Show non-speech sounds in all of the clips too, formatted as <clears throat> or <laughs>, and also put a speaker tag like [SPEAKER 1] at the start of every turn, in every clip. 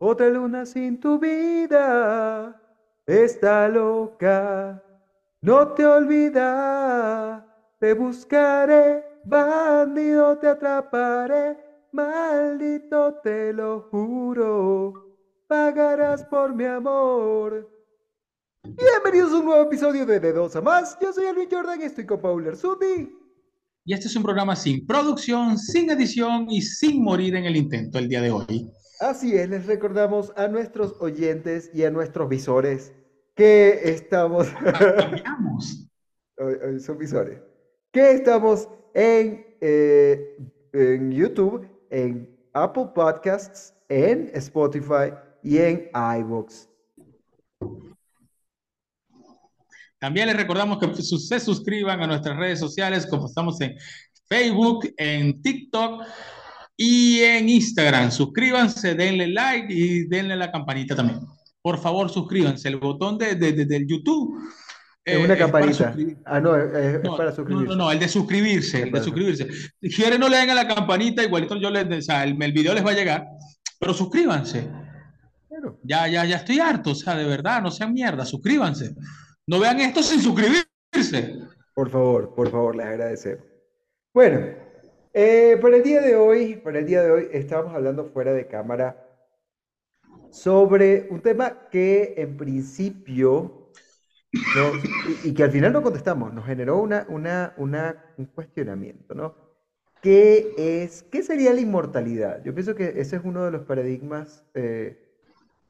[SPEAKER 1] Otra luna sin tu vida. Está loca, no te olvida. Te buscaré, bandido, te atraparé. Maldito, te lo juro. Pagarás por mi amor. Bienvenidos a un nuevo episodio de De Dos a Más. Yo soy Alvin Jordan y estoy con Paul Erzuti.
[SPEAKER 2] Y este es un programa sin producción, sin edición y sin morir en el intento el día de hoy.
[SPEAKER 1] Así es, les recordamos a nuestros oyentes y a nuestros visores que estamos... <laughs> Son visores. Que estamos en, eh, en YouTube, en Apple Podcasts, en Spotify y en iVoox.
[SPEAKER 2] También les recordamos que se suscriban a nuestras redes sociales, como estamos en Facebook, en TikTok y en Instagram. Suscríbanse, denle like y denle la campanita también. Por favor, suscríbanse. El botón de, de, del YouTube.
[SPEAKER 1] Es una campanita. ah, no, es, para suscribirse.
[SPEAKER 2] No, no, el de suscribirse, el de suscribirse. Si quieren no le den a la campanita, igualito yo les, o sea, el, el video les va a llegar, pero suscríbanse. Ya, ya, ya estoy harto, o sea, de verdad, no sean mierda, suscríbanse. No vean esto sin suscribirse.
[SPEAKER 1] Por favor, por favor, les agradecemos. Bueno, eh, para el día de hoy, para el día de hoy estábamos hablando fuera de cámara sobre un tema que en principio y, que al final no contestamos, nos generó una, una, un cuestionamiento, ¿no? ¿Qué es, qué sería la inmortalidad? Yo pienso que ese es uno de los paradigmas eh,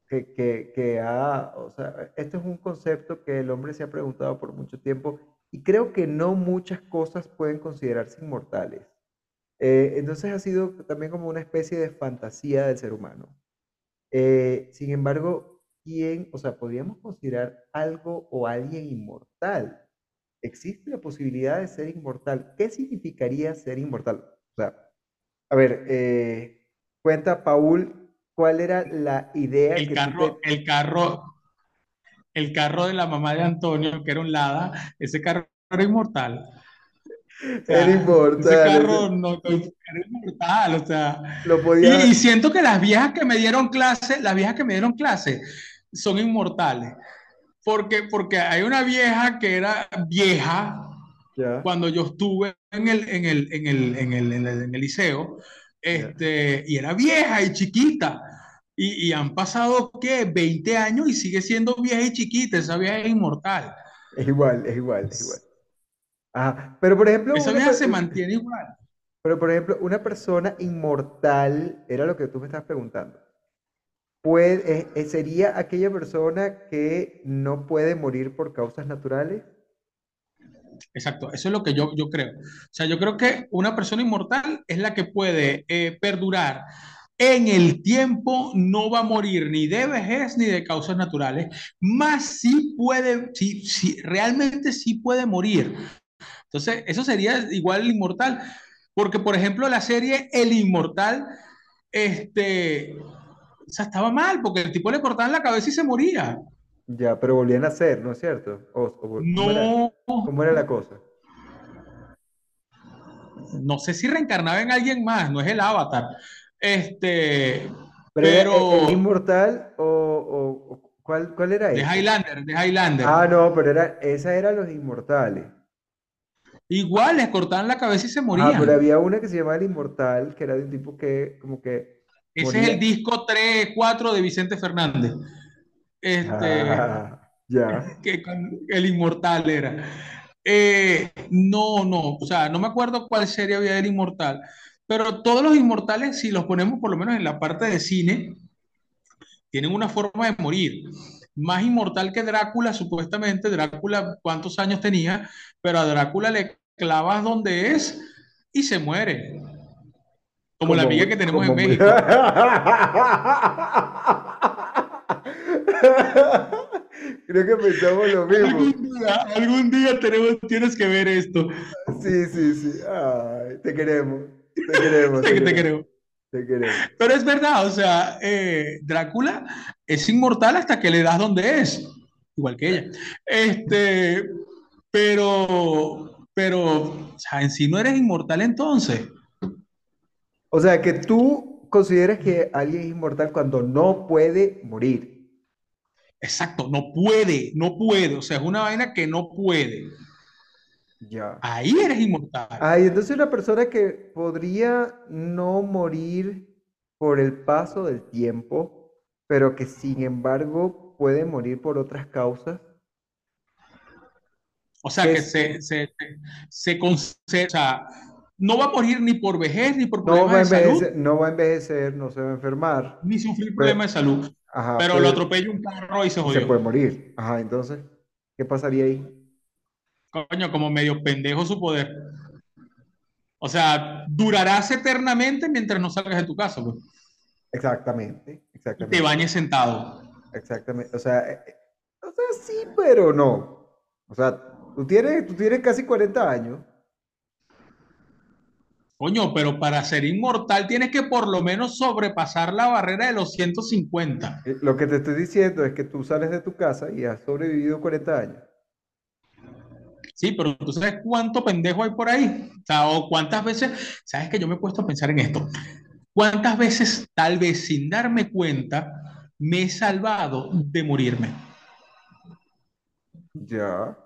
[SPEAKER 1] que, que, ha, o sea, esto es un concepto que el hombre se ha preguntado por mucho tiempo y creo que no muchas cosas pueden considerarse inmortales. Eh, entonces ha sido también como una especie de fantasía del ser humano. Eh, sin embargo, ¿quién, o sea, podríamos considerar algo o alguien inmortal? ¿Existe la posibilidad de ser inmortal? ¿Qué significaría ser inmortal? O sea, a ver, eh, cuenta Paul ¿Cuál era la idea?
[SPEAKER 2] El carro, el carro, el carro de la mamá de Antonio, que era un Lada, ese carro era inmortal.
[SPEAKER 1] Era inmortal.
[SPEAKER 2] Ese carro no, era inmortal, o sea.
[SPEAKER 1] Lo podía...
[SPEAKER 2] y, siento que las viejas que me dieron clase, las viejas que me dieron clase, son inmortales. Porque, porque hay una vieja que era vieja cuando yo estuve en el, en el, en el, en el, en el, en el liceo este, y era vieja y chiquita. Y, han pasado, ¿qué? 20 años y sigue siendo vieja y chiquita. Esa vieja es inmortal.
[SPEAKER 1] Es igual, es igual, es igual. Ah, pero por ejemplo...
[SPEAKER 2] Esa vieja se mantiene igual.
[SPEAKER 1] Pero por ejemplo, una persona inmortal, era lo que tú me estabas preguntando. Puede, eh, ¿Sería aquella persona que no puede morir por causas naturales?
[SPEAKER 2] Exacto, eso es lo que yo, yo creo. O sea, yo creo que una persona inmortal es la que puede eh, perdurar en el tiempo, no va a morir ni de vejez ni de causas naturales, más sí puede, sí, sí, realmente sí puede morir. Entonces, eso sería igual el inmortal, porque por ejemplo la serie El Inmortal, este, o sea, estaba mal, porque el tipo le cortaban la cabeza y se moría.
[SPEAKER 1] Ya, pero volvían a ser, ¿no es cierto?
[SPEAKER 2] no.
[SPEAKER 1] ¿Cómo era la cosa?
[SPEAKER 2] No sé si reencarnaba en alguien más, no es el avatar. Este.
[SPEAKER 1] Pero. ¿El, inmortal o, ¿cuál, cuál, era
[SPEAKER 2] De Highlander, de Highlander.
[SPEAKER 1] Ah, no, pero era, esa era los inmortales.
[SPEAKER 2] Igual, les cortaban la cabeza y se morían.
[SPEAKER 1] Ah, pero había una que se llamaba El Inmortal, que era de un tipo que, como que.
[SPEAKER 2] Ese es el disco 3, 4 de Vicente Fernández. Este,
[SPEAKER 1] ah, ya. <laughs>
[SPEAKER 2] Que el inmortal era. Eh, no, no, o sea, no me acuerdo cuál serie había del inmortal, pero todos los inmortales, si los ponemos por lo menos en la parte de cine, tienen una forma de morir. Más inmortal que Drácula, supuestamente. Drácula, ¿cuántos años tenía? Pero a Drácula le clavas donde es y se muere. Como, la amiga que tenemos en México. <laughs>
[SPEAKER 1] Creo que pensamos lo <laughs> mismo.
[SPEAKER 2] Algún día, tenemos, tienes que ver esto.
[SPEAKER 1] Sí, sí, sí. te queremos. Te queremos. <laughs>
[SPEAKER 2] te, queremos.
[SPEAKER 1] Te.
[SPEAKER 2] Pero es verdad, o sea, eh, Drácula es inmortal hasta que le das donde es. Igual que ella. Este, pero, pero, o sea, en sí no eres inmortal entonces.
[SPEAKER 1] O sea, que tú consideras que alguien es inmortal cuando no puede morir.
[SPEAKER 2] Exacto, no puede, no puede. O sea, es una vaina que no puede.
[SPEAKER 1] Ya.
[SPEAKER 2] Ahí eres inmortal.
[SPEAKER 1] Ay, entonces una persona que podría no morir por el paso del tiempo, pero que sin embargo puede morir por otras causas.
[SPEAKER 2] O sea, que se, se, se, o sea, no va a morir ni por vejez ni por problemas de salud.
[SPEAKER 1] No va a envejecer, no se va a enfermar.
[SPEAKER 2] Ni sufrir problemas de salud. pero lo atropella un carro y se jodió.
[SPEAKER 1] Se puede morir. Ajá, entonces, ¿qué pasaría ahí?
[SPEAKER 2] Coño, como medio pendejo su poder. O sea, durarás eternamente mientras no salgas de tu casa. Pues.
[SPEAKER 1] Exactamente, exactamente.
[SPEAKER 2] te bañes sentado.
[SPEAKER 1] Exactamente. O sea, eh, eh, o sea, sí, pero no. O sea, tú tienes, tú tienes casi 40 años.
[SPEAKER 2] Coño, pero para ser inmortal tienes que por lo menos sobrepasar la barrera de los 150.
[SPEAKER 1] Eh, lo que te estoy diciendo es que tú sales de tu casa y has sobrevivido 40 años.
[SPEAKER 2] Sí, pero tú sabes cuánto pendejo hay por ahí. O sea, o cuántas veces, sabes que yo me he puesto a pensar en esto. ¿Cuántas veces, tal vez sin darme cuenta, me he salvado de morirme?
[SPEAKER 1] Ya.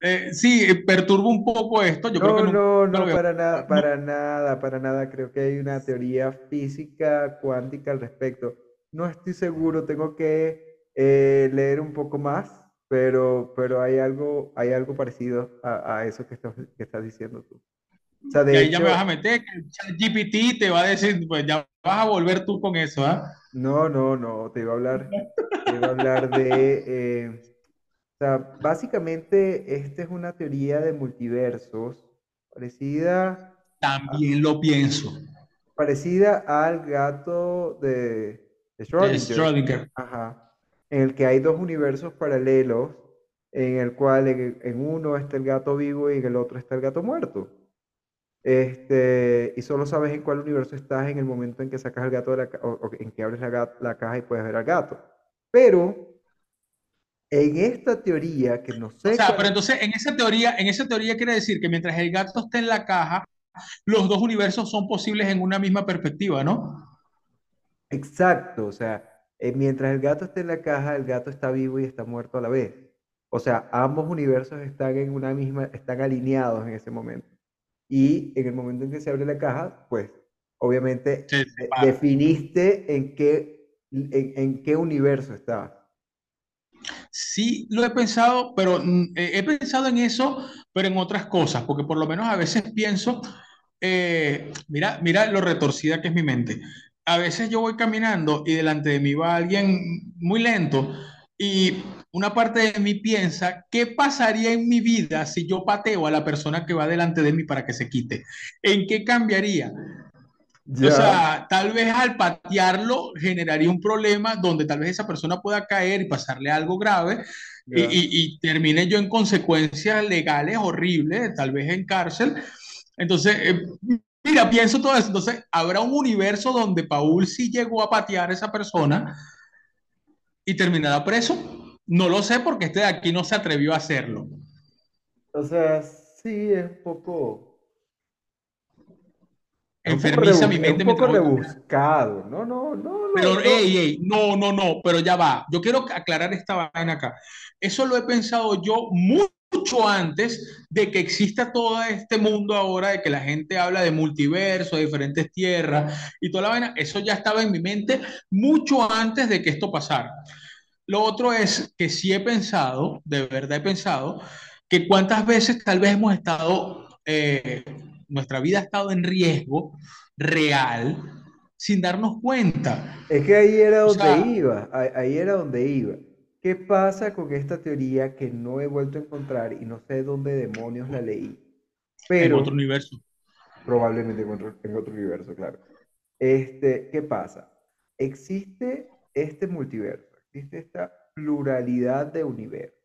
[SPEAKER 2] Eh, sí, perturba un poco esto. Yo
[SPEAKER 1] no,
[SPEAKER 2] creo que
[SPEAKER 1] no, no, no, para nada, para nada, para nada. Creo que hay una teoría física cuántica al respecto. No estoy seguro, tengo que eh, leer un poco más, pero, pero hay algo, hay algo parecido a, eso que estás, que estás diciendo tú.
[SPEAKER 2] O sea, de y ahí ya me vas a meter, que el GPT te va a decir, pues ya vas a volver tú con eso, ¿ah?
[SPEAKER 1] No, no, no, te iba a hablar, <laughs> te iba a hablar de, eh, o sea, básicamente esta es una teoría de multiversos parecida.
[SPEAKER 2] También lo pienso.
[SPEAKER 1] Parecida al gato de, de Schrödinger. Ajá. En el que hay dos universos paralelos, en el cual en, uno está el gato vivo y en el otro está el gato muerto. Este, y solo sabes en cuál universo estás en el momento en que sacas el gato de la o, en que abres la, la caja y puedes ver al gato. Pero en esta teoría, que no sé.
[SPEAKER 2] O sea, pero entonces en esa teoría, en esa teoría quiere decir que mientras el gato esté en la caja, los dos universos son posibles en una misma perspectiva, ¿no?
[SPEAKER 1] Exacto, o sea, eh, mientras el gato esté en la caja, el gato está vivo y está muerto a la vez. O sea, ambos universos están en una misma, están alineados en ese momento. Y en el momento en que se abre la caja, pues, obviamente, definiste en qué, en, en qué universo está.
[SPEAKER 2] Sí, lo he pensado, pero mm, he pensado en eso, pero en otras cosas, porque por lo menos a veces pienso, eh, mira, mira lo retorcida que es mi mente. A veces yo voy caminando y delante de mí va alguien muy lento y una parte de mí piensa, ¿qué pasaría en mi vida si yo pateo a la persona que va delante de mí para que se quite? ¿En qué cambiaría? O sea, tal vez al patearlo generaría un problema donde tal vez esa persona pueda caer y pasarle algo grave y, termine yo en consecuencias legales horribles, tal vez en cárcel. Entonces, eh, mira, pienso todo eso. Entonces, habrá un universo donde Paul sí llegó a patear a esa persona y terminará preso. No lo sé porque este de aquí no se atrevió a hacerlo.
[SPEAKER 1] O sea, sí, es un poco
[SPEAKER 2] enfermiza mi mente.
[SPEAKER 1] Un poco rebuscado. No, no, no.
[SPEAKER 2] Pero, no. Ey, no, no, no, pero ya va. Yo quiero aclarar esta vaina acá. Eso lo he pensado yo mucho antes de que exista todo este mundo ahora, de que la gente habla de multiverso, de diferentes tierras y toda la vaina. Eso ya estaba en mi mente mucho antes de que esto pasara. Lo otro es que sí he pensado, de verdad he pensado, que cuántas veces tal vez hemos estado eh, nuestra vida ha estado en riesgo real sin darnos cuenta.
[SPEAKER 1] Es que ahí era donde iba, ahí era donde iba. ¿Qué pasa con esta teoría que no he vuelto a encontrar y no sé dónde demonios la leí? Pero,
[SPEAKER 2] en otro universo.
[SPEAKER 1] Probablemente en otro, en otro universo, claro. Este, ¿Qué pasa? Existe este multiverso, existe esta pluralidad de universos.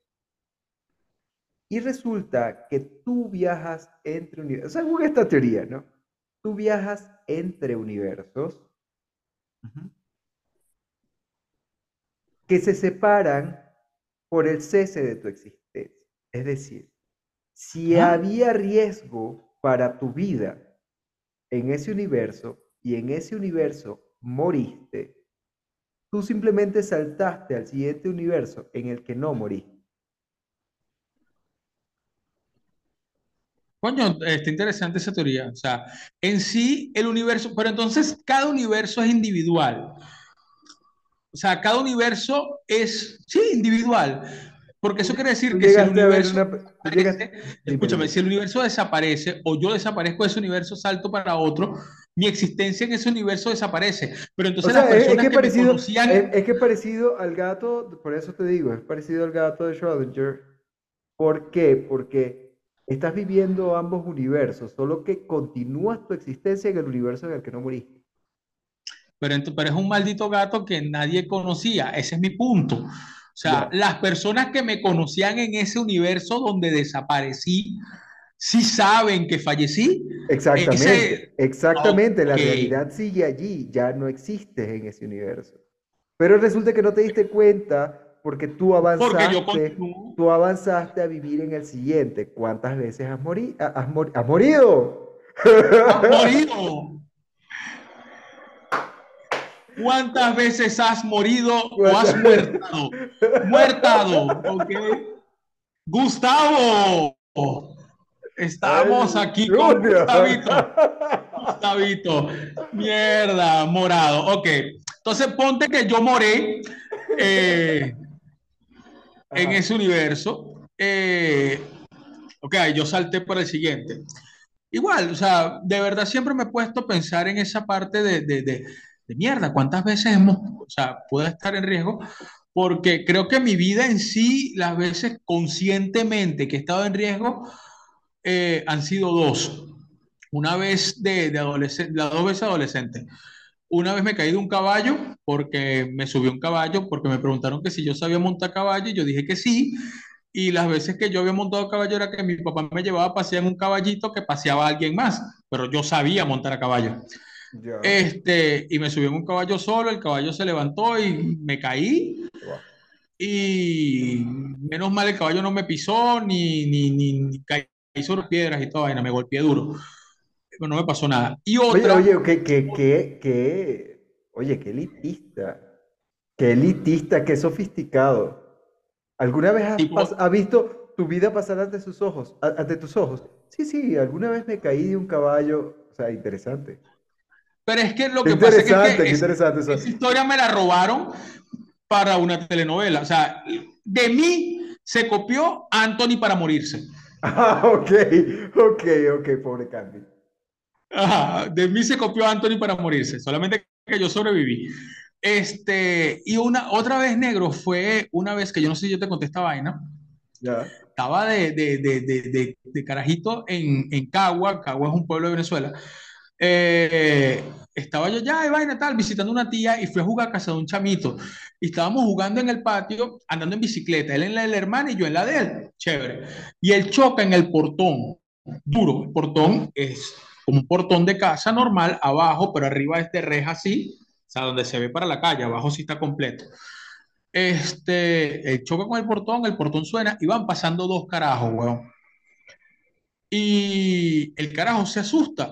[SPEAKER 1] Y resulta que tú viajas entre universos, según esta teoría, ¿no? Tú viajas entre universos que se separan por el cese de tu existencia. Es decir, si había riesgo para tu vida en ese universo, y en ese universo moriste, tú simplemente saltaste al siguiente universo en el que no moriste.
[SPEAKER 2] Coño, está interesante esa teoría. O sea, en sí el universo, pero entonces cada universo es individual. O sea, cada universo es, sí, individual. Porque eso quiere decir que si el universo escúchame, si el universo desaparece o yo desaparezco de ese universo, salto para otro, mi existencia en ese universo desaparece. Pero entonces las personas
[SPEAKER 1] es que, parecido, me conocían... Es, que es parecido al gato, por eso te digo, es parecido al gato de Schrödinger. ¿Por qué? Porque estás viviendo ambos universos, solo que continúas tu existencia en el universo en el que no moriste.
[SPEAKER 2] Pero, pero es un maldito gato que nadie conocía, ese es mi punto. O sea, las personas que me conocían en ese universo donde desaparecí, sí saben que fallecí.
[SPEAKER 1] Exactamente, exactamente, la realidad sigue allí, ya no existes en ese universo. Pero resulta que no te diste cuenta porque tú avanzaste, tú avanzaste a vivir en el siguiente. ¿Cuántas veces has, morido? has morido?
[SPEAKER 2] Has morido. <laughs> ¿Cuántas veces has morido o has muertado? Muertado, ¿ok? Gustavo. Estamos aquí con Gustavito. Gustavito. Mierda, morado. Ok. Entonces ponte que yo moré eh, en ese universo. Eh, ok, yo salté por el siguiente. Igual, o sea, de verdad siempre me he puesto a pensar en esa parte de, de, de, de mierda, cuántas veces hemos, o sea, puede estar en riesgo, porque creo que mi vida en sí, las veces conscientemente que he estado en riesgo, eh, han sido dos. Una vez de, de adolescente, las dos veces adolescente. Una vez me caí de un caballo porque me subió un caballo, porque me preguntaron que si yo sabía montar caballo y yo dije que sí. Y las veces que yo había montado caballo era que mi papá me llevaba a pasear en un caballito que paseaba a alguien más, pero yo sabía montar a caballo. Este, y me subí en un caballo solo, el caballo se levantó y me caí. Y menos mal el caballo no me pisó ni, ni, ni, caí sobre piedras y toda vaina, me golpeé duro. Pero no me pasó nada. Y otra.
[SPEAKER 1] Oye, oye, qué, qué, qué, oye, qué elitista. Qué elitista, qué sofisticado. ¿Alguna vez has, visto tu vida pasar ante sus ojos, ante tus ojos? Sí, sí, alguna vez me caí de un caballo. O sea, interesante.
[SPEAKER 2] Pero es que lo que pasa es que, esa historia me la robaron para una telenovela. O sea, de mí se copió Anthony para morirse. <laughs>
[SPEAKER 1] Ah, ok, ok, ok, pobre Candy.
[SPEAKER 2] Ajá, de mí se copió Anthony para morirse, solamente que yo sobreviví. Este, y una, otra vez negro fue una vez que yo no sé si yo te conté esta vaina. Ya. Estaba de, de, de, de, carajito en, en Cagua, Cagua es un pueblo de Venezuela, eh, estaba yo ya de vaina tal, visitando una tía y fui a jugar a casa de un chamito. Y estábamos jugando en el patio, andando en bicicleta, él en la de la hermana y yo en la de él. Chévere. Y él choca en el portón, duro. El portón es como un portón de casa normal, abajo, pero arriba es de reja así, o sea, donde se ve para la calle, abajo sí está completo. Este, choca con el portón, el portón suena y van pasando dos carajos, weón. Y el carajo se asusta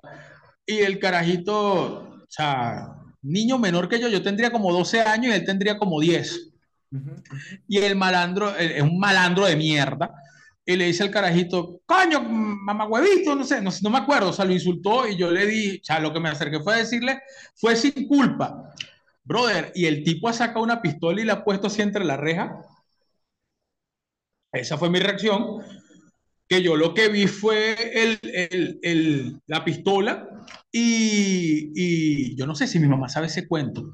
[SPEAKER 2] y el carajito, o sea, niño menor que yo, yo tendría como 12 años y él tendría como 10. Y el malandro, es un malandro de mierda, y le dice al carajito, coño, mamá huevito, no sé, no, me acuerdo, o sea, lo insultó y yo le di, o sea, lo que me acerqué fue a decirle, fue sin culpa. Brother, y el tipo ha sacado una pistola y la ha puesto así entre la reja. Esa fue mi reacción que yo lo que vi fue el, el, el, la pistola y, y, yo no sé si mi mamá sabe ese cuento.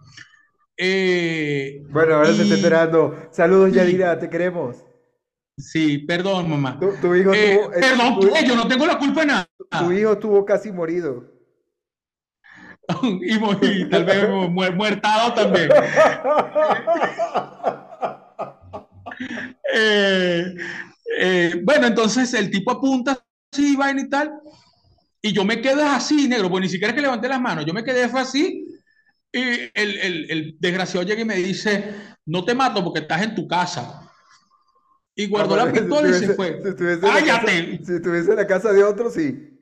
[SPEAKER 1] Eh, bueno, ahora se está enterando. Saludos, Yadira, te queremos.
[SPEAKER 2] Sí, perdón, mamá.
[SPEAKER 1] Tu, hijo
[SPEAKER 2] eh, tuvo, perdón, yo no tengo la culpa de nada.
[SPEAKER 1] Tu hijo tuvo casi morido. <laughs>
[SPEAKER 2] y, y, tal vez muertado también. <laughs> eh, eh, bueno, entonces el tipo apunta así, vaina y tal, y yo me quedé así, negro, pues ni siquiera que levanté las manos, yo me quedé así, y el, el, el desgraciado llega y me dice, no te mato porque estás en tu casa. Y guardó la <laughs> pistola y se fue.
[SPEAKER 1] Si ¡Cállate! si estuviese en la casa de otro, sí.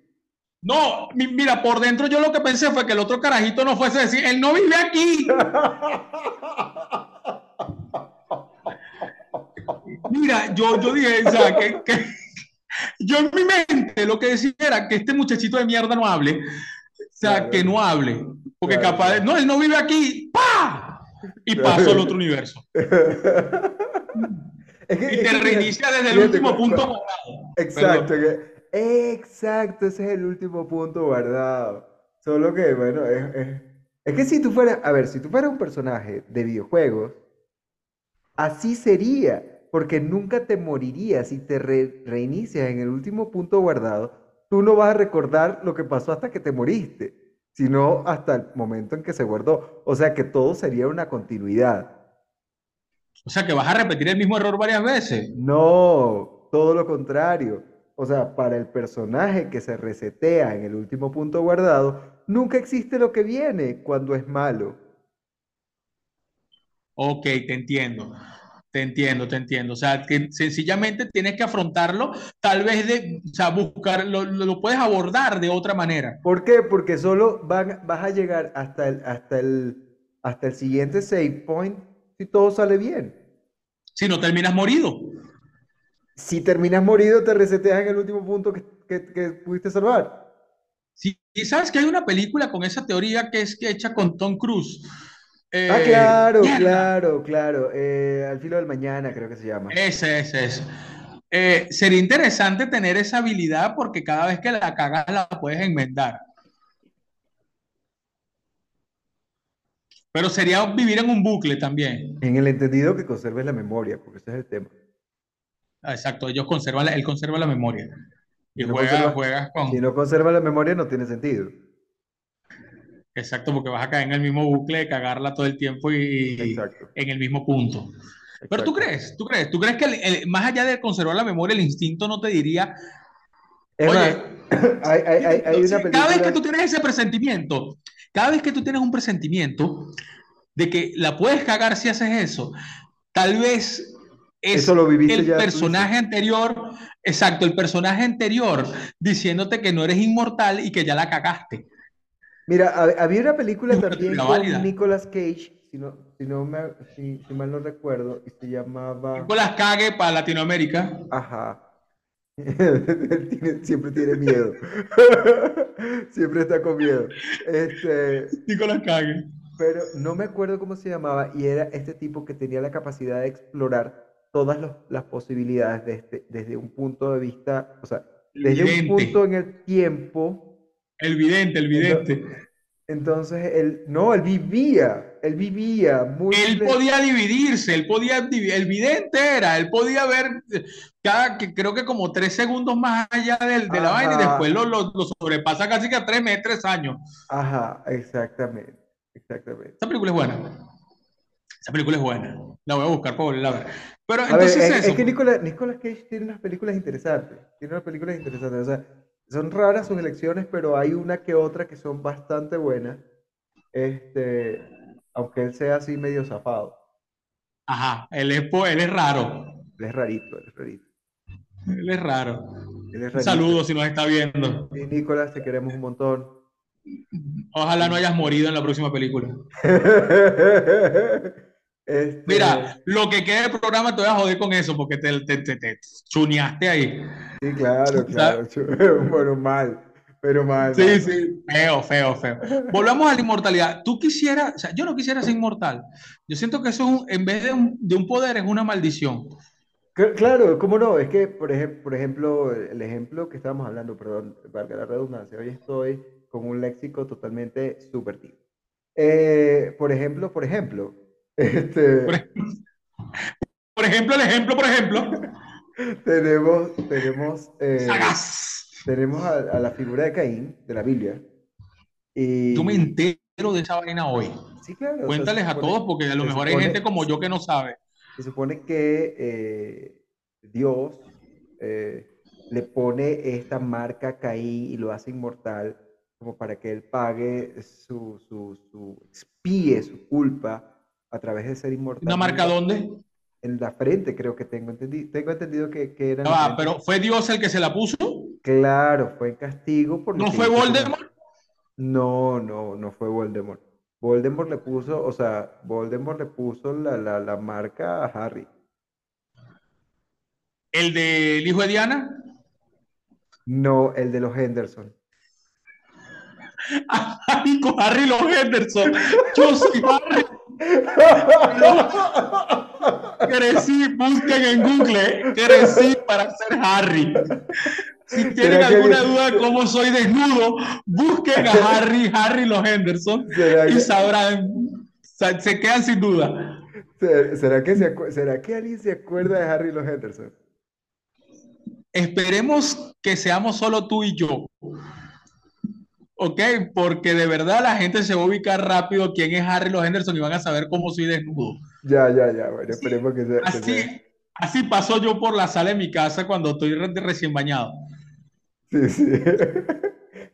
[SPEAKER 2] No, mira, por dentro yo lo que pensé fue que el otro carajito no fuese a decir, él no vive aquí. <laughs> Mira, yo, yo dije, que, que, yo en mi mente lo que decía era que este muchachito de mierda no hable, o sea, que no hable, porque capaz de, no, él no vive aquí, ¡pa! Y pasó al otro universo. <laughs> Es que, y te reinicia desde el último punto guardado.
[SPEAKER 1] Exacto, exacto, ese es el último punto guardado. Solo que, bueno, es, es, que si tú fueras, a ver, si tú fueras un personaje de videojuegos, así sería porque nunca te morirías si te reinicias en el último punto guardado. Tú no vas a recordar lo que pasó hasta que te moriste, sino hasta el momento en que se guardó. O sea que todo sería una continuidad.
[SPEAKER 2] O sea que vas a repetir el mismo error varias veces.
[SPEAKER 1] No, todo lo contrario. O sea, para el personaje que se resetea en el último punto guardado, nunca existe lo que viene cuando es malo.
[SPEAKER 2] Ok, te entiendo. Te entiendo, te entiendo. O sea, que sencillamente tienes que afrontarlo, tal vez de, o sea, buscar, lo, lo puedes abordar de otra manera.
[SPEAKER 1] ¿Por qué? Porque solo vas a llegar hasta el, hasta, el, hasta el siguiente save point si todo sale bien.
[SPEAKER 2] Si no terminas morido.
[SPEAKER 1] Si terminas morido, te reseteas en el último punto que, que, que pudiste salvar.
[SPEAKER 2] Sí, y sabes que hay una película con esa teoría que es que hecha con Tom Cruise
[SPEAKER 1] ah, eh, claro, claro, claro. Eh, al filo del mañana creo que se llama.
[SPEAKER 2] Ese, ese, ese. Eh, sería interesante tener esa habilidad porque cada vez que la cagas la puedes enmendar. Pero sería vivir en un bucle también.
[SPEAKER 1] En el entendido que conserves la memoria, porque ese es el tema.
[SPEAKER 2] Ah, exacto, ellos conservan, él conserva la memoria. Y si juegas con...
[SPEAKER 1] Si no conserva la memoria no tiene sentido.
[SPEAKER 2] Exacto, porque vas a caer en el mismo bucle de cagarla todo el tiempo y, en el mismo punto. Pero tú crees, tú crees, tú crees que más allá de conservar la memoria, el instinto no te diría.
[SPEAKER 1] Oye, <laughs> hay, una
[SPEAKER 2] cada vez que tú tienes ese presentimiento, cada vez que tú tienes un presentimiento de que la puedes cagar si haces eso, tal vez es el personaje anterior, exacto, el personaje anterior diciéndote que no eres inmortal y que ya la cagaste.
[SPEAKER 1] Mira, había una película también con Nicolas Cage, si, no, si, no me, si, mal no recuerdo, y se llamaba...
[SPEAKER 2] Nicolas Cage para Latinoamérica.
[SPEAKER 1] Ajá. <laughs> siempre tiene miedo. <laughs> siempre está con miedo. Este,
[SPEAKER 2] Nicolas Cage.
[SPEAKER 1] Pero no me acuerdo cómo se llamaba, y era este tipo que tenía la capacidad de explorar todas las posibilidades desde, desde un punto de vista, o sea, desde un punto en el tiempo
[SPEAKER 2] el vidente, el vidente.
[SPEAKER 1] Entonces, él, no, él vivía, él vivía muy...
[SPEAKER 2] Él podía dividirse, él podía, el vidente era, él podía ver cada, que creo que como tres segundos más allá del, de la vaina y después lo, lo, sobrepasa casi que a tres meses, tres años.
[SPEAKER 1] Ajá, exactamente, exactamente.
[SPEAKER 2] Esa película es buena. Esa película es buena. La voy a buscar para volverla a ver. Pero entonces
[SPEAKER 1] es, eso. es que Nicolas, Nicolas Cage tiene unas películas interesantes. Tiene unas películas interesantes. O sea, son raras sus elecciones, pero hay una que otra que son bastante buenas. Este, aunque él sea así medio zafado.
[SPEAKER 2] Ajá, él es, él es raro.
[SPEAKER 1] Él es rarito, él es rarito.
[SPEAKER 2] Él es raro. Saludos si nos está viendo.
[SPEAKER 1] Y Nicolás, te queremos un montón.
[SPEAKER 2] Ojalá no hayas morido en la próxima película. <laughs> Este, Mira, lo que quede del programa te voy a joder con eso porque te, te, te, chuneaste ahí.
[SPEAKER 1] Sí, claro, claro. <laughs> bueno, mal, pero mal.
[SPEAKER 2] Sí, sí, feo, feo, feo. Volvamos a la inmortalidad. Tú quisieras, o sea, yo no quisiera ser inmortal. Yo siento que eso, en vez de un, de un poder, es una maldición.
[SPEAKER 1] Claro, cómo no, es que, por, ejemplo, por ejemplo, el ejemplo que estábamos hablando, perdón, valga la redundancia, hoy estoy con un léxico totalmente subvertido. Eh, por ejemplo, por ejemplo, <laughs> este,
[SPEAKER 2] por, ejemplo, el ejemplo, por ejemplo. <laughs>
[SPEAKER 1] tenemos, tenemos, eh, tenemos a, la figura de Caín, de la Biblia.
[SPEAKER 2] Y... Yo me entero de esa vaina hoy.
[SPEAKER 1] Sí, claro.
[SPEAKER 2] Cuéntales a todos, porque a lo mejor hay gente como yo que no sabe.
[SPEAKER 1] Se supone que eh, Dios eh, le pone esta marca a Caín y lo hace inmortal como para que él pague su, su, su expíe su culpa a través de ser inmortal.
[SPEAKER 2] ¿Una marca dónde?
[SPEAKER 1] En la frente, creo que tengo entendido. Tengo entendido que, que era.
[SPEAKER 2] Ah, pero ¿fue Dios el que se la puso?
[SPEAKER 1] Claro, fue en castigo por
[SPEAKER 2] ¿No fue
[SPEAKER 1] hizo.
[SPEAKER 2] Voldemort?
[SPEAKER 1] No, no, no fue Voldemort. Voldemort le puso, o sea, Voldemort le puso la, la, la marca a Harry.
[SPEAKER 2] ¿El del hijo de Diana?
[SPEAKER 1] No, el de los Henderson. <laughs>
[SPEAKER 2] Harry los Henderson. Yo soy Harry. Crecí, busquen en Google, crecí para ser Harry. Si tienen
[SPEAKER 1] ¿Será que
[SPEAKER 2] alguna
[SPEAKER 1] alguien-
[SPEAKER 2] duda cómo soy desnudo, busquen a Harry, Harry los Henderson
[SPEAKER 1] ¿Será
[SPEAKER 2] y
[SPEAKER 1] que-
[SPEAKER 2] sabrán, se, quedan sin duda.
[SPEAKER 1] ¿Será que, se acu- ¿Será que alguien se acuerda de Harry los Henderson?
[SPEAKER 2] Esperemos que seamos solo tú y yo. ¿Ok? Porque de verdad la gente se va a ubicar rápido quién es Harry los Henderson y van a saber cómo soy desnudo.
[SPEAKER 1] Ya, ya, ya. Bueno,
[SPEAKER 2] Sí,
[SPEAKER 1] esperemos que sea. que sea-
[SPEAKER 2] Así, así pasó yo por la sala de mi casa cuando estoy re- recién bañado.
[SPEAKER 1] Sí, sí. <laughs>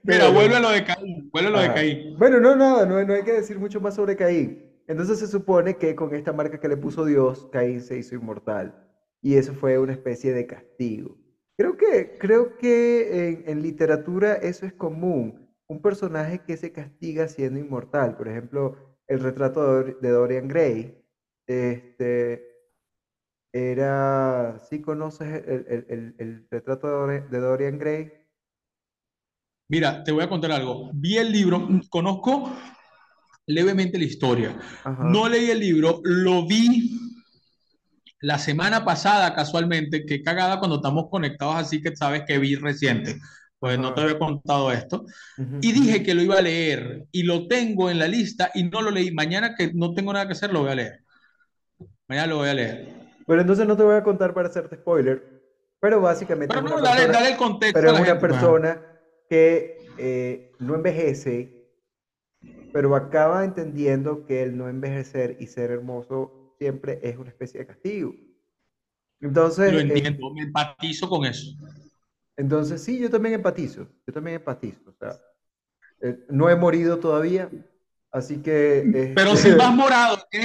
[SPEAKER 2] Mira,
[SPEAKER 1] Bueno.
[SPEAKER 2] vuelve a lo de Caín, vuelve a lo de. Caín.
[SPEAKER 1] Bueno, no, nada, no, no hay que decir mucho más sobre Caín. Entonces se supone que con esta marca que le puso Dios, Caín se hizo inmortal. Y eso fue una especie de castigo. Creo que, creo que en, en literatura eso es común. Un personaje que se castiga siendo inmortal. Por ejemplo, el retrato de, Dor- de Dorian Gray. Este, era, ¿sí conoces el, el- el- el retrato de Dor- de Dorian Gray?
[SPEAKER 2] Mira, te voy a contar algo. Vi el libro, conozco levemente la historia.
[SPEAKER 1] Ajá.
[SPEAKER 2] No leí el libro, lo vi la semana pasada casualmente, que cagada cuando estamos conectados así que sabes que vi reciente. Pues no te había contado esto.
[SPEAKER 1] Ujú,
[SPEAKER 2] Y
[SPEAKER 1] ujú.
[SPEAKER 2] dije que lo iba a leer y lo tengo en la lista y no lo leí. Mañana que no tengo nada que hacer, lo voy a leer. Mañana lo voy a leer.
[SPEAKER 1] Pero entonces no te voy a contar para hacerte spoiler, pero básicamente
[SPEAKER 2] Pero no,
[SPEAKER 1] una
[SPEAKER 2] dale,
[SPEAKER 1] persona,
[SPEAKER 2] dale el contexto
[SPEAKER 1] pero es una
[SPEAKER 2] gente,
[SPEAKER 1] persona que eh, no envejece, pero acaba entendiendo que el no envejecer y ser hermoso siempre es una especie de castigo. Entonces,
[SPEAKER 2] Lo
[SPEAKER 1] eh,
[SPEAKER 2] entiendo, me empatizo con eso.
[SPEAKER 1] Entonces sí, yo también empatizo, yo también empatizo, o sea, eh, no he morido todavía, así que...
[SPEAKER 2] Pero
[SPEAKER 1] este,
[SPEAKER 2] si vas <laughs> morado, ¿ok?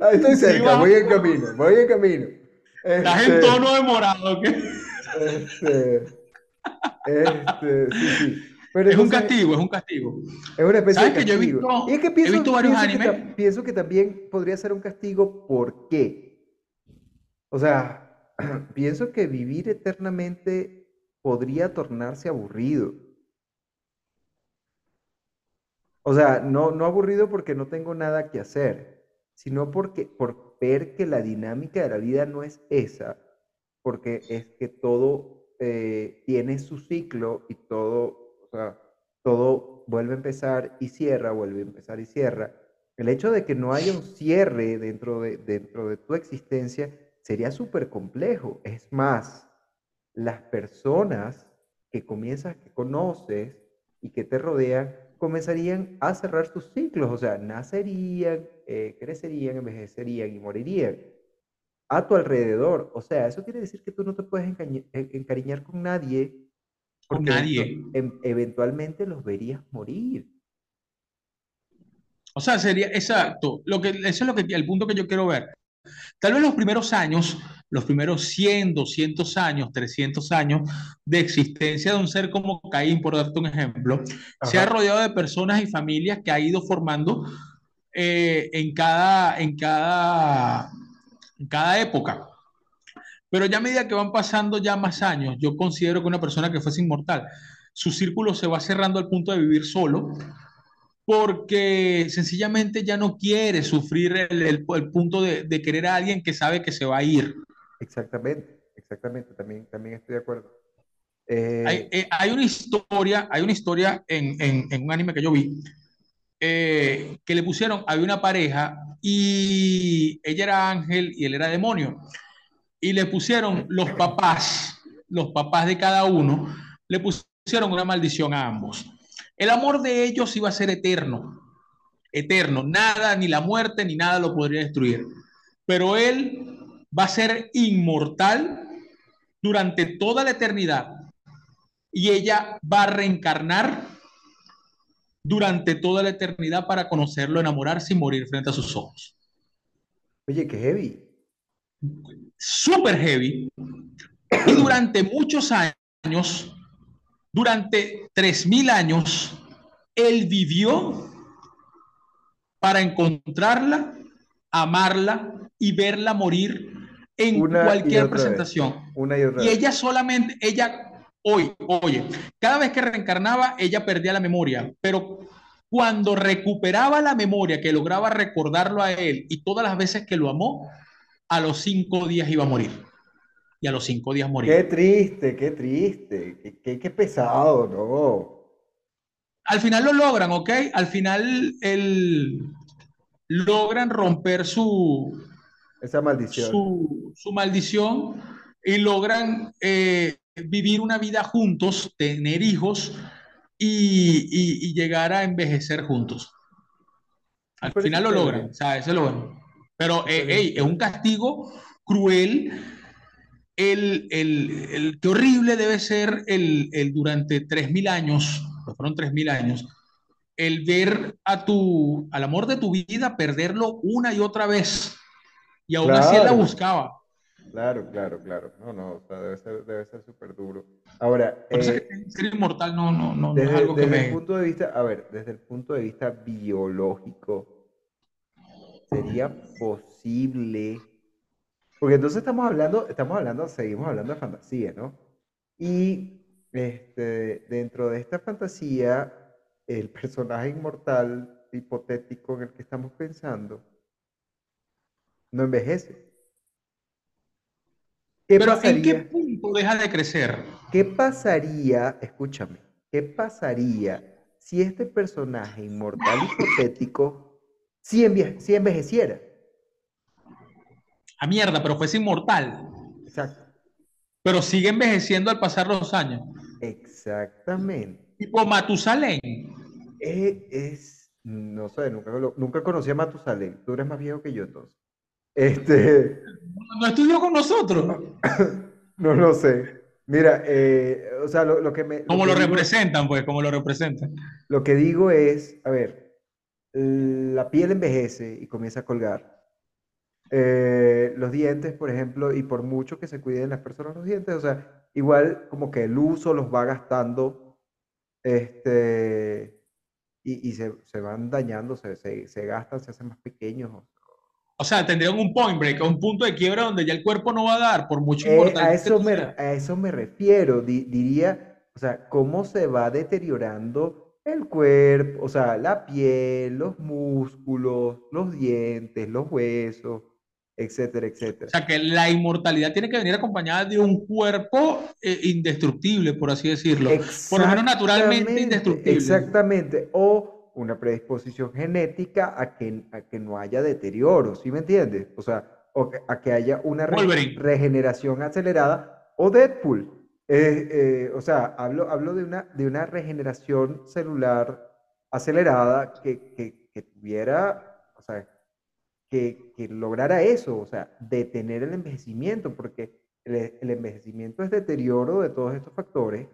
[SPEAKER 1] Ah, estoy cerca, voy en camino, voy en camino.
[SPEAKER 2] Estás en
[SPEAKER 1] Este,
[SPEAKER 2] tono de morado, ¿ok?
[SPEAKER 1] Este, este, sí, sí. Pero
[SPEAKER 2] Es un castigo, es un castigo.
[SPEAKER 1] Es una especie de
[SPEAKER 2] ¿Sabes que yo he
[SPEAKER 1] castigo.
[SPEAKER 2] visto-
[SPEAKER 1] Y es que
[SPEAKER 2] he
[SPEAKER 1] pienso,
[SPEAKER 2] visto varios
[SPEAKER 1] que
[SPEAKER 2] animes?
[SPEAKER 1] ta- pienso que también podría ser un castigo, ¿por qué? O sea, <clears throat> pienso que vivir eternamente podría tornarse aburrido. O sea, no, no aburrido porque no tengo nada que hacer, sino porque por ver que la dinámica de la vida no es esa, porque es que todo eh, tiene su ciclo y todo, o sea, todo vuelve a empezar y cierra, vuelve a empezar y cierra. El hecho de que no haya un cierre dentro de, dentro de tu existencia sería súper complejo. Es más, las personas que comienzas, que conoces y que te rodean, comenzarían a cerrar sus ciclos, o sea, nacerían, eh, crecerían, envejecerían y morirían a tu alrededor. O sea, eso quiere decir que tú no te puedes encariñar con nadie,
[SPEAKER 2] Con
[SPEAKER 1] porque
[SPEAKER 2] nadie.
[SPEAKER 1] eventu- em- eventualmente los verías morir.
[SPEAKER 2] O sea, sería exacto. Lo que, eso es lo que, el punto que yo quiero ver. Tal vez los primeros años, los primeros 100, 200 años, 300 años de existencia de un ser como Caín, por darte un ejemplo, se ha rodeado de personas y familias que ha ido formando eh, en cada, en cada, en cada época. Pero ya a medida que van pasando ya más años, yo considero que una persona que fuese inmortal, su círculo se va cerrando al punto de vivir solo, porque sencillamente ya no quiere sufrir el, el- el punto de, de querer a alguien que sabe que se va a ir.
[SPEAKER 1] Exactamente, exactamente, también, también estoy de acuerdo.
[SPEAKER 2] Hay,
[SPEAKER 1] Eh,
[SPEAKER 2] eh, hay una historia, hay una historia en, en- en un anime que yo vi, eh, que le pusieron, había una pareja y ella era ángel y él era demonio. Y le pusieron los papás, los papás de cada uno, le pusieron una maldición a ambos. El amor de ellos iba a ser eterno, eterno. Nada, ni la muerte, ni nada lo podría destruir. Pero él va a ser inmortal durante toda la eternidad. Y ella va a reencarnar durante toda la eternidad para conocerlo, enamorarse y morir frente a sus ojos.
[SPEAKER 1] oye, qué heavy.
[SPEAKER 2] Súper heavy. Y durante muchos años años, durante 3.000 años, él vivió para encontrarla, amarla y verla morir en cualquier presentación.
[SPEAKER 1] Una y, otra
[SPEAKER 2] y ella solamente, ella, hoy, oye, cada vez que reencarnaba, ella perdía la memoria, pero cuando recuperaba la memoria, que lograba recordarlo a él y todas las veces que lo amó, a los cinco días iba a morir. Y a los cinco días moría.
[SPEAKER 1] Qué triste, qué triste, qué, qué, pesado, ¿no?
[SPEAKER 2] Al final lo logran, ¿ok? Al final el, logran romper su,
[SPEAKER 1] esa maldición.
[SPEAKER 2] Su, maldición y logran eh, vivir una vida juntos, tener hijos y, llegar a envejecer juntos. Al final lo logran, o sea, eso lo bueno. Pero eh, es un castigo cruel. El, el, qué horrible debe ser el, el durante 3.000 años, fueron 3.000 años, el ver a tu, al amor de tu vida perderlo una y otra vez. Y aún así él la buscaba.
[SPEAKER 1] Claro, claro, claro. No, no, o sea, debe ser, debe ser súper duro. Ahora,
[SPEAKER 2] eh, ser inmortal no, no, no,
[SPEAKER 1] desde,
[SPEAKER 2] es algo
[SPEAKER 1] que me... el punto de vista, a ver, desde el punto de vista biológico, sería posible, porque entonces estamos hablando, estamos hablando, seguimos hablando de fantasía, ¿no? Y este, dentro de esta fantasía, el personaje inmortal hipotético en el que estamos pensando no envejece.
[SPEAKER 2] ¿Qué Pero ¿en qué punto deja de crecer?
[SPEAKER 1] ¿Qué pasaría, escúchame, qué pasaría si este personaje inmortal hipotético sí, envejeciera?
[SPEAKER 2] A mierda, pero fuese inmortal.
[SPEAKER 1] Exacto.
[SPEAKER 2] Pero sigue envejeciendo al pasar los años.
[SPEAKER 1] Exactamente.
[SPEAKER 2] Tipo Matusalén.
[SPEAKER 1] Eh, es, no sé, nunca, nunca conocí a Matusalén. Tú eres más viejo que yo entonces. Este.
[SPEAKER 2] ¿No estudió con nosotros? <coughs>
[SPEAKER 1] no lo sé. Mira, eh, o sea, lo, que me.
[SPEAKER 2] ¿Cómo lo, representan, pues? ¿Cómo lo representan?
[SPEAKER 1] Lo que digo es, a ver, la piel envejece y comienza a colgar. Eh, los dientes, por ejemplo, y por mucho que se cuiden las personas los dientes, o sea, igual como que el uso los va gastando, este, y, se, van dañando, se, se, gastan, se hacen más pequeños.
[SPEAKER 2] O sea, tendrían un point break, un punto de quiebra donde ya el cuerpo no va a dar por mucho
[SPEAKER 1] eh, a, eso me, a eso me refiero, diría, o sea, cómo se va deteriorando el cuerpo, o sea, la piel, los músculos, los dientes, los huesos, etcétera, etcétera.
[SPEAKER 2] O sea, que la inmortalidad tiene que venir acompañada de un cuerpo eh, indestructible, por así decirlo. Por lo menos naturalmente indestructible.
[SPEAKER 1] Exactamente. O una predisposición genética a que, a que no haya deterioro, ¿sí me entiendes? O sea, o a que haya una regeneración acelerada o Deadpool. Eh, eh, o sea, hablo, hablo de, una, de una regeneración celular acelerada que, que, que tuviera, o sea, que, que, lograra eso, o sea, detener el envejecimiento, porque el, el envejecimiento es deterioro de todos estos factores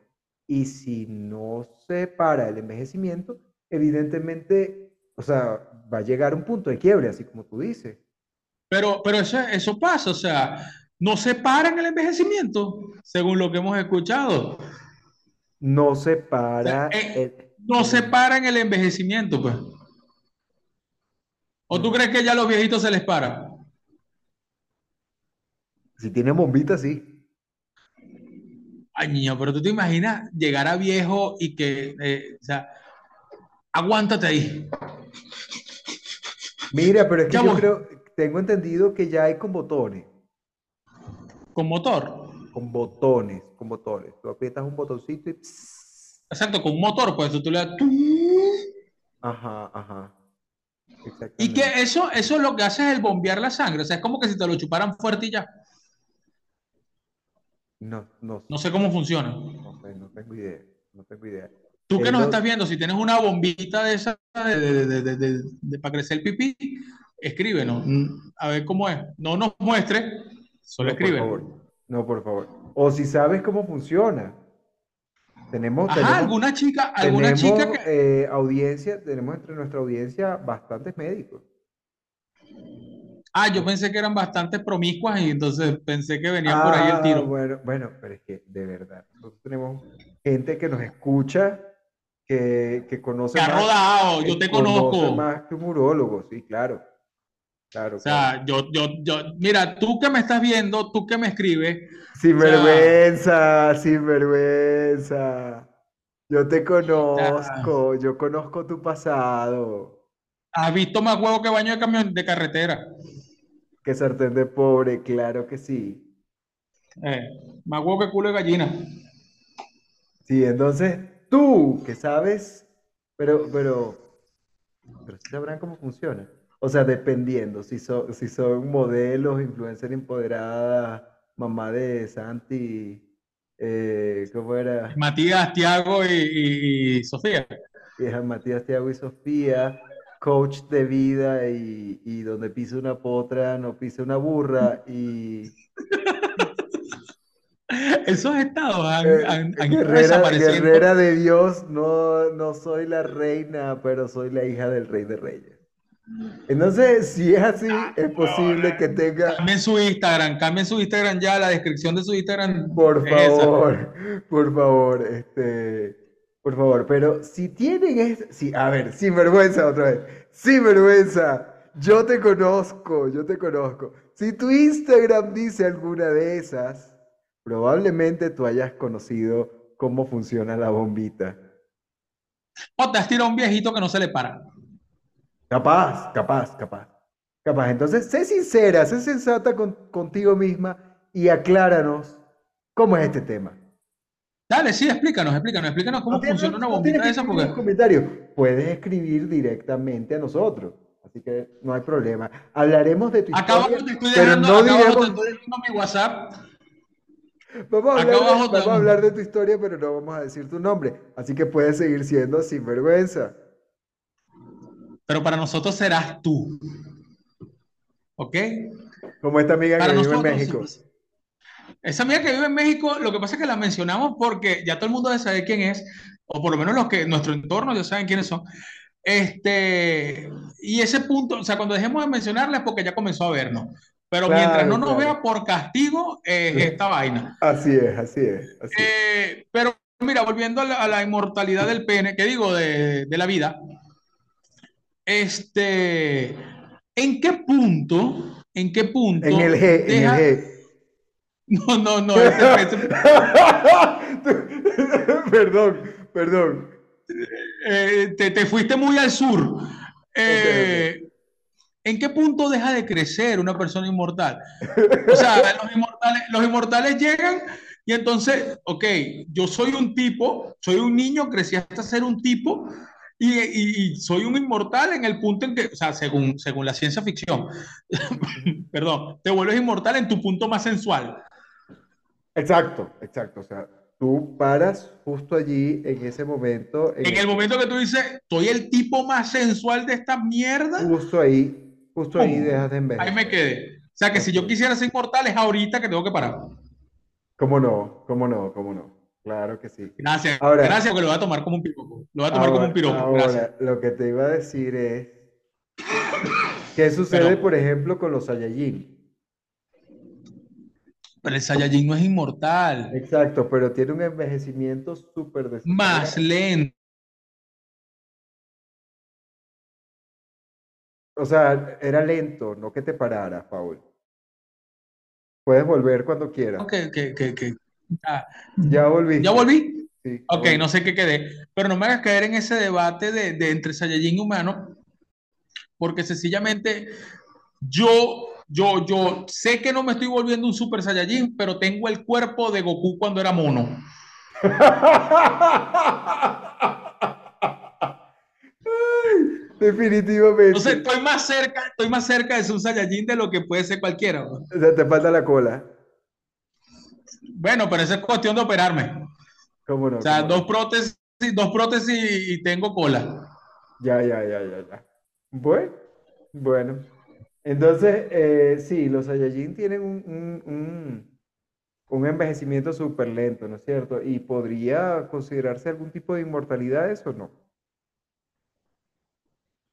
[SPEAKER 1] y si no se para el envejecimiento, evidentemente, o sea, va a llegar un punto de quiebre, así como tú dices.
[SPEAKER 2] Pero, pero eso, eso pasa, o sea, no se para en el envejecimiento, según lo que hemos escuchado.
[SPEAKER 1] No se para.
[SPEAKER 2] Eh, no se para en el envejecimiento, pues. ¿O tú crees que ya a los viejitos se les para?
[SPEAKER 1] Si tiene bombita, sí.
[SPEAKER 2] Ay, niño, pero tú te imaginas llegar a viejo y que, eh, o sea, aguántate ahí.
[SPEAKER 1] Mira, pero es que yo creo, tengo entendido que ya hay con botones.
[SPEAKER 2] ¿Con motor?
[SPEAKER 1] Con botones, con botones. Tú aprietas un botoncito y...
[SPEAKER 2] Exacto, con un motor, pues tú le das...
[SPEAKER 1] Ajá, ajá.
[SPEAKER 2] Y que eso, eso es lo que hace es el bombear la sangre. O sea, es como que si te lo chuparan fuerte y ya.
[SPEAKER 1] No, no.
[SPEAKER 2] No sé cómo funciona.
[SPEAKER 1] No tengo idea. No tengo idea.
[SPEAKER 2] Tú que nos estás viendo, si tienes una bombita de esa de, para crecer el pipí, escríbenos. A ver cómo es. No nos muestre, solo escribe.
[SPEAKER 1] No, por favor. O si sabes cómo funciona. Tenemos,
[SPEAKER 2] Ajá, alguna chica, alguna chica
[SPEAKER 1] que... Eh, audiencia, tenemos entre nuestra audiencia bastantes médicos.
[SPEAKER 2] Ah, yo pensé que eran bastante promiscuas y entonces pensé que venía por ahí el tiro.
[SPEAKER 1] Ah, bueno, bueno, pero es que de verdad, nosotros tenemos gente que nos escucha, que, que conoce
[SPEAKER 2] Te ha
[SPEAKER 1] más,
[SPEAKER 2] rodado, yo
[SPEAKER 1] que
[SPEAKER 2] te conozco.
[SPEAKER 1] más que un urólogo, sí, claro,
[SPEAKER 2] O
[SPEAKER 1] claro, claro.
[SPEAKER 2] sea, yo, yo, yo, mira, tú que me estás viendo, tú que me escribes,
[SPEAKER 1] Sin
[SPEAKER 2] o sea,
[SPEAKER 1] vergüenza, sin vergüenza. Yo te conozco, yo conozco tu pasado.
[SPEAKER 2] has visto más huevo que baño de camión de carretera.
[SPEAKER 1] Que sartén de pobre, claro que sí.
[SPEAKER 2] Eh, más huevo que culo de gallina.
[SPEAKER 1] Sí, entonces tú que sabes, pero, pero, pero sí sabrán cómo funciona. O sea, dependiendo, si son, si son modelos, influencer empoderada, mamá de Santi, eh, ¿cómo era?
[SPEAKER 2] Matías, Tiago y, Sofía.
[SPEAKER 1] Hija Matías, Tiago y Sofía, coach de vida y, y donde pisa una potra, no pisa una burra y <laughs>
[SPEAKER 2] Esos estados han,
[SPEAKER 1] eh,
[SPEAKER 2] han- han
[SPEAKER 1] guerrera, guerrera de Dios, no, no soy la reina, pero soy la hija del rey de reyes. Entonces, si es así, es posible que tenga,
[SPEAKER 2] Cambien su Instagram, cambien su Instagram ya, la descripción de su Instagram
[SPEAKER 1] por
[SPEAKER 2] esa.
[SPEAKER 1] favor, por favor, este, por favor, pero si tienen, es, si, a ver, sin vergüenza otra vez, sin vergüenza, yo te conozco, yo te conozco. Si tu Instagram dice alguna de esas, probablemente tú hayas conocido cómo funciona la bombita.
[SPEAKER 2] O te has tirado a un viejito que no se le para.
[SPEAKER 1] Capaz, capaz, capaz, capaz. Entonces, sé sincera, sé sensata con- contigo misma y acláranos cómo es este tema.
[SPEAKER 2] Dale, sí, explícanos, explícanos, explícanos
[SPEAKER 1] No
[SPEAKER 2] cómo funciona una
[SPEAKER 1] no
[SPEAKER 2] bombita
[SPEAKER 1] que
[SPEAKER 2] de porque,
[SPEAKER 1] comentarios, puedes escribir directamente a nosotros, así que no hay problema. Hablaremos de tu
[SPEAKER 2] acá
[SPEAKER 1] historia,
[SPEAKER 2] abajo te estoy
[SPEAKER 1] pero
[SPEAKER 2] dejando,
[SPEAKER 1] no
[SPEAKER 2] acá abajo te
[SPEAKER 1] diremos,
[SPEAKER 2] estoy dejando mi WhatsApp.
[SPEAKER 1] vamos a hablar
[SPEAKER 2] abajo
[SPEAKER 1] vamos a hablar de tu historia, pero no vamos a decir tu nombre, así que puedes seguir siendo sinvergüenza.
[SPEAKER 2] Pero para nosotros serás tú, ¿ok?
[SPEAKER 1] Como esta amiga que
[SPEAKER 2] Para
[SPEAKER 1] vive en
[SPEAKER 2] nosotros,
[SPEAKER 1] México.
[SPEAKER 2] esa amiga que vive en México, lo que pasa es que la mencionamos porque ya todo el mundo debe saber quién es, o por lo menos los que, nuestro entorno ya saben quiénes son. Este, y ese punto, o sea, cuando dejemos de mencionarla es porque ya comenzó a vernos. Pero mientras no
[SPEAKER 1] Claro,
[SPEAKER 2] nos
[SPEAKER 1] claro.
[SPEAKER 2] vea por castigo, es esta vaina.
[SPEAKER 1] Así es, así es, así.
[SPEAKER 2] Eh, pero mira, volviendo a la, a la inmortalidad del pene, que digo, de, de la vida, este, ¿en qué punto, en qué
[SPEAKER 1] En el
[SPEAKER 2] punto
[SPEAKER 1] G, en el G. <laughs>
[SPEAKER 2] no, no, no, ese, ese- <laughs>
[SPEAKER 1] Perdón, perdón.
[SPEAKER 2] eh, te, te fuiste muy al sur. Eh, ¿en qué punto deja de crecer una persona inmortal? O sea, <laughs> los inmortales, los inmortales llegan y entonces, ok, yo soy un tipo, soy un niño, crecí hasta ser un tipo y, y- y soy un inmortal en el punto en que, o sea, según, según la ciencia ficción, <laughs> perdón, te vuelves inmortal en tu punto más sensual.
[SPEAKER 1] Exacto, exacto. O sea, tú paras justo allí en ese momento, en
[SPEAKER 2] En el momento que tú dices, soy el tipo más sensual de esta mierda,
[SPEAKER 1] justo ahí, justo ahí
[SPEAKER 2] ¡pum!
[SPEAKER 1] dejas de
[SPEAKER 2] Ahí me
[SPEAKER 1] envejecer.
[SPEAKER 2] quedé. O sea, que si yo quisiera ser inmortal es ahorita que tengo que parar.
[SPEAKER 1] ¿Cómo no? ¿Cómo no? ¿Cómo no? Claro que sí.
[SPEAKER 2] Gracias,
[SPEAKER 1] Ahora,
[SPEAKER 2] gracias, porque lo voy a tomar como un piropo. Lo voy a tomar como un
[SPEAKER 1] ahora,
[SPEAKER 2] piropo, gracias.
[SPEAKER 1] ahora, lo que te iba a decir es, ¿qué sucede,
[SPEAKER 2] Pero,
[SPEAKER 1] por ejemplo, con los Saiyajin?
[SPEAKER 2] pero el Saiyajin no es inmortal.
[SPEAKER 1] Exacto, pero tiene un envejecimiento súper
[SPEAKER 2] Más lento.
[SPEAKER 1] O sea, era lento, no que te pararas, Paul. Puedes volver cuando quieras.
[SPEAKER 2] Que, que, que, que- ya,
[SPEAKER 1] Ya
[SPEAKER 2] ¿Ya volví?
[SPEAKER 1] Sí, ya
[SPEAKER 2] Ok, no sé qué quedé. Pero no me hagas caer en ese debate de, de entre Saiyajin y humano, porque sencillamente yo, yo, yo sé que no me estoy volviendo un Super Saiyajin, pero tengo el cuerpo de Goku cuando era mono.
[SPEAKER 1] Ay,
[SPEAKER 2] Entonces
[SPEAKER 1] definitivamente.
[SPEAKER 2] estoy más cerca, estoy más cerca de ser un Saiyajin de lo que puede ser cualquiera. ¿no?
[SPEAKER 1] O sea, te falta la cola.
[SPEAKER 2] Bueno, pero eso es cuestión de operarme.
[SPEAKER 1] ¿Cómo
[SPEAKER 2] O
[SPEAKER 1] no?
[SPEAKER 2] sea,
[SPEAKER 1] ¿Cómo
[SPEAKER 2] dos prótesis, dos prótesis y tengo cola.
[SPEAKER 1] Ya, ya, ya, ya, ya. Bueno, bueno. Entonces, eh, sí, los Saiyajin tienen un, un, un- un envejecimiento súper lento, ¿no es cierto? ¿Y podría considerarse algún tipo de inmortalidad eso o no?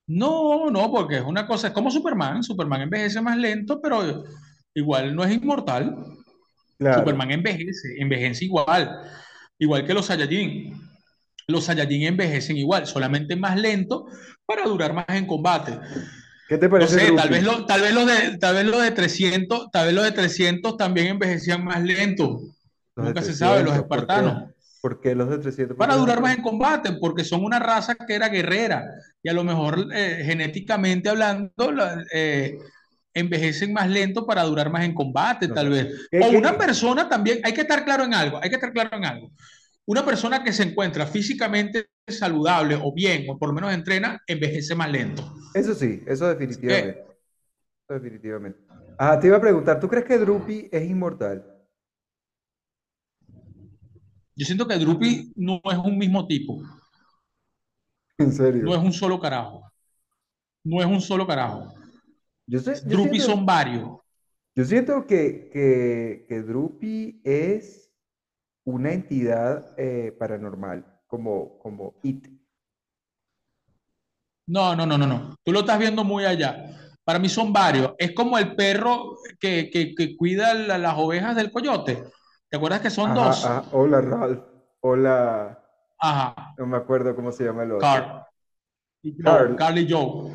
[SPEAKER 2] No, no, porque es una cosa, es como Superman. Superman envejece más lento, pero igual no es inmortal.
[SPEAKER 1] Claro.
[SPEAKER 2] Superman envejece, envejece igual, igual que los Saiyajin. Los Saiyajin envejecen igual, solamente más lento para durar más en combate.
[SPEAKER 1] ¿Qué te
[SPEAKER 2] No
[SPEAKER 1] parece
[SPEAKER 2] sé, tal vez, lo, tal vez los de, tal vez los de 300, tal vez los de 300 también envejecían más lento.
[SPEAKER 1] Los
[SPEAKER 2] Nunca se sabe, los
[SPEAKER 1] 300, ¿por qué?
[SPEAKER 2] espartanos.
[SPEAKER 1] ¿Por qué los de 300? ¿Por qué
[SPEAKER 2] Para durar más
[SPEAKER 1] 300?
[SPEAKER 2] en combate, porque son una raza que era guerrera y a lo mejor eh, genéticamente hablando la- eh, envejecen más lento para durar más en combate,
[SPEAKER 1] No
[SPEAKER 2] tal vez.
[SPEAKER 1] ¿Qué,
[SPEAKER 2] O una
[SPEAKER 1] qué?
[SPEAKER 2] persona también, hay que estar claro en algo, hay que estar claro en algo. Una persona que se encuentra físicamente saludable o bien, o por lo menos entrena, envejece más lento.
[SPEAKER 1] Eso sí, eso definitivamente. Eso definitivamente. Ah, te iba a preguntar, ¿tú crees que Drupi es inmortal?
[SPEAKER 2] yo siento que Drupi no es un mismo tipo,
[SPEAKER 1] En
[SPEAKER 2] no
[SPEAKER 1] serio.
[SPEAKER 2] es un solo carajo, no es un solo carajo.
[SPEAKER 1] Yo sé, yo
[SPEAKER 2] Drupi
[SPEAKER 1] siento,
[SPEAKER 2] son varios.
[SPEAKER 1] yo siento que, que, que Drupi es una entidad eh, paranormal, como, como It.
[SPEAKER 2] No, no, no, no, no. Tú lo estás viendo muy allá. Para mí son varios. Es como el perro que, que, que cuida la- las ovejas del coyote. ¿Te acuerdas que son
[SPEAKER 1] Ajá,
[SPEAKER 2] dos?
[SPEAKER 1] ajá. Hola, Ralph. Hola.
[SPEAKER 2] Ajá.
[SPEAKER 1] No me acuerdo cómo se llama el otro.
[SPEAKER 2] Carl y Joe,
[SPEAKER 1] Carl.
[SPEAKER 2] Carl y Joe.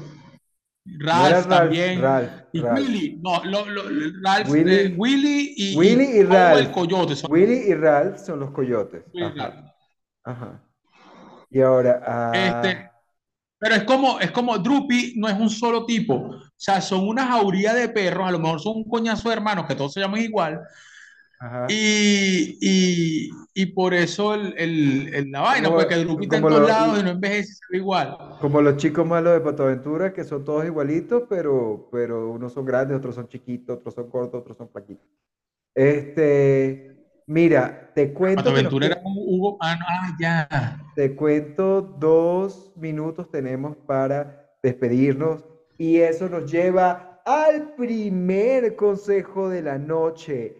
[SPEAKER 2] Ralph también.
[SPEAKER 1] Ralph,
[SPEAKER 2] Y
[SPEAKER 1] Ralph.
[SPEAKER 2] Willy. No, lo- lo- Ralph, eh,
[SPEAKER 1] Willy,
[SPEAKER 2] y,
[SPEAKER 1] Willy
[SPEAKER 2] y el
[SPEAKER 1] Ralph.
[SPEAKER 2] coyote son
[SPEAKER 1] Willy y Ralph son los coyotes. Ajá, ajá. Y ahora,
[SPEAKER 2] Este,
[SPEAKER 1] ah,
[SPEAKER 2] Pero es como, es como Drupi no es un solo tipo. O sea, son una jauría de perros, a lo mejor son un coñazo de hermanos que todos se llaman igual. Y, y, y por eso el, el- el- la vaina,
[SPEAKER 1] Como,
[SPEAKER 2] pues que Drupi está en todos lados y no envejece, se ve igual.
[SPEAKER 1] como los chicos malos de Pato Aventura, que son todos igualitos, pero, pero unos son grandes, otros son chiquitos, otros son cortos, otros son flaquitos. Este, mira, te cuento que nos
[SPEAKER 2] Aventura era como Hugo. Ah, no, ah, ya.
[SPEAKER 1] te cuento dos minutos tenemos para despedirnos y eso nos lleva al primer consejo de la noche.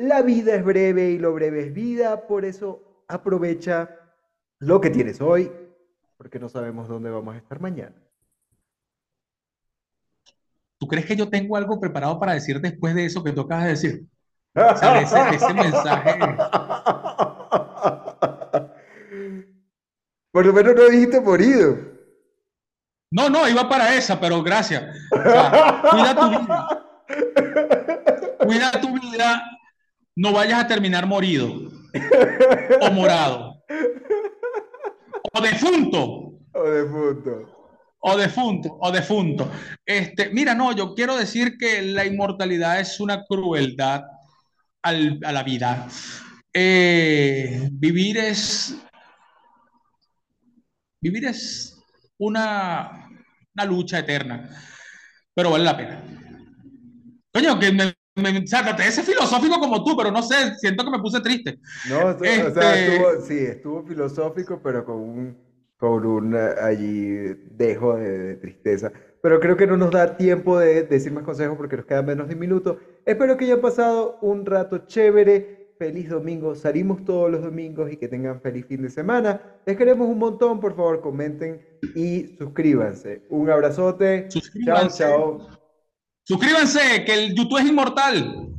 [SPEAKER 1] La vida es breve y lo breve es vida, por eso aprovecha lo que tienes hoy, porque no sabemos dónde vamos a estar mañana.
[SPEAKER 2] ¿Tú crees que yo tengo algo preparado para decir después de eso que tú acabas de decir? O sea, de ese, mensaje. <laughs>
[SPEAKER 1] Por lo menos no dijiste morido.
[SPEAKER 2] No, no, iba para esa, pero gracias. O sea, cuida tu vida, <laughs> cuida tu vida, no vayas a terminar morido o morado o defunto.
[SPEAKER 1] O de punto.
[SPEAKER 2] O defunto, o defunto. Este, mira, no, yo quiero decir que la inmortalidad es una crueldad al- a la vida. Eh, vivir es, vivir es una, una lucha eterna, pero vale la pena. Coño, que me, me, o sea, traté de ser filosófico como tú, pero no sé, siento que me puse triste.
[SPEAKER 1] No, estu- o sea,
[SPEAKER 2] Este,
[SPEAKER 1] estuvo, sí, estuvo filosófico, pero con un, con un eh, allí dejo de, de tristeza. Pero creo que no nos da tiempo de decir más consejos porque nos quedan menos de un minuto. Espero que hayan pasado un rato chévere. Feliz domingo. Salimos todos los domingos y que tengan feliz fin de semana. Les queremos un montón. Por favor, comenten y suscríbanse. Un abrazote. Chao,
[SPEAKER 2] suscríbanse,
[SPEAKER 1] chao.
[SPEAKER 2] Suscríbanse, que el YouTube es inmortal.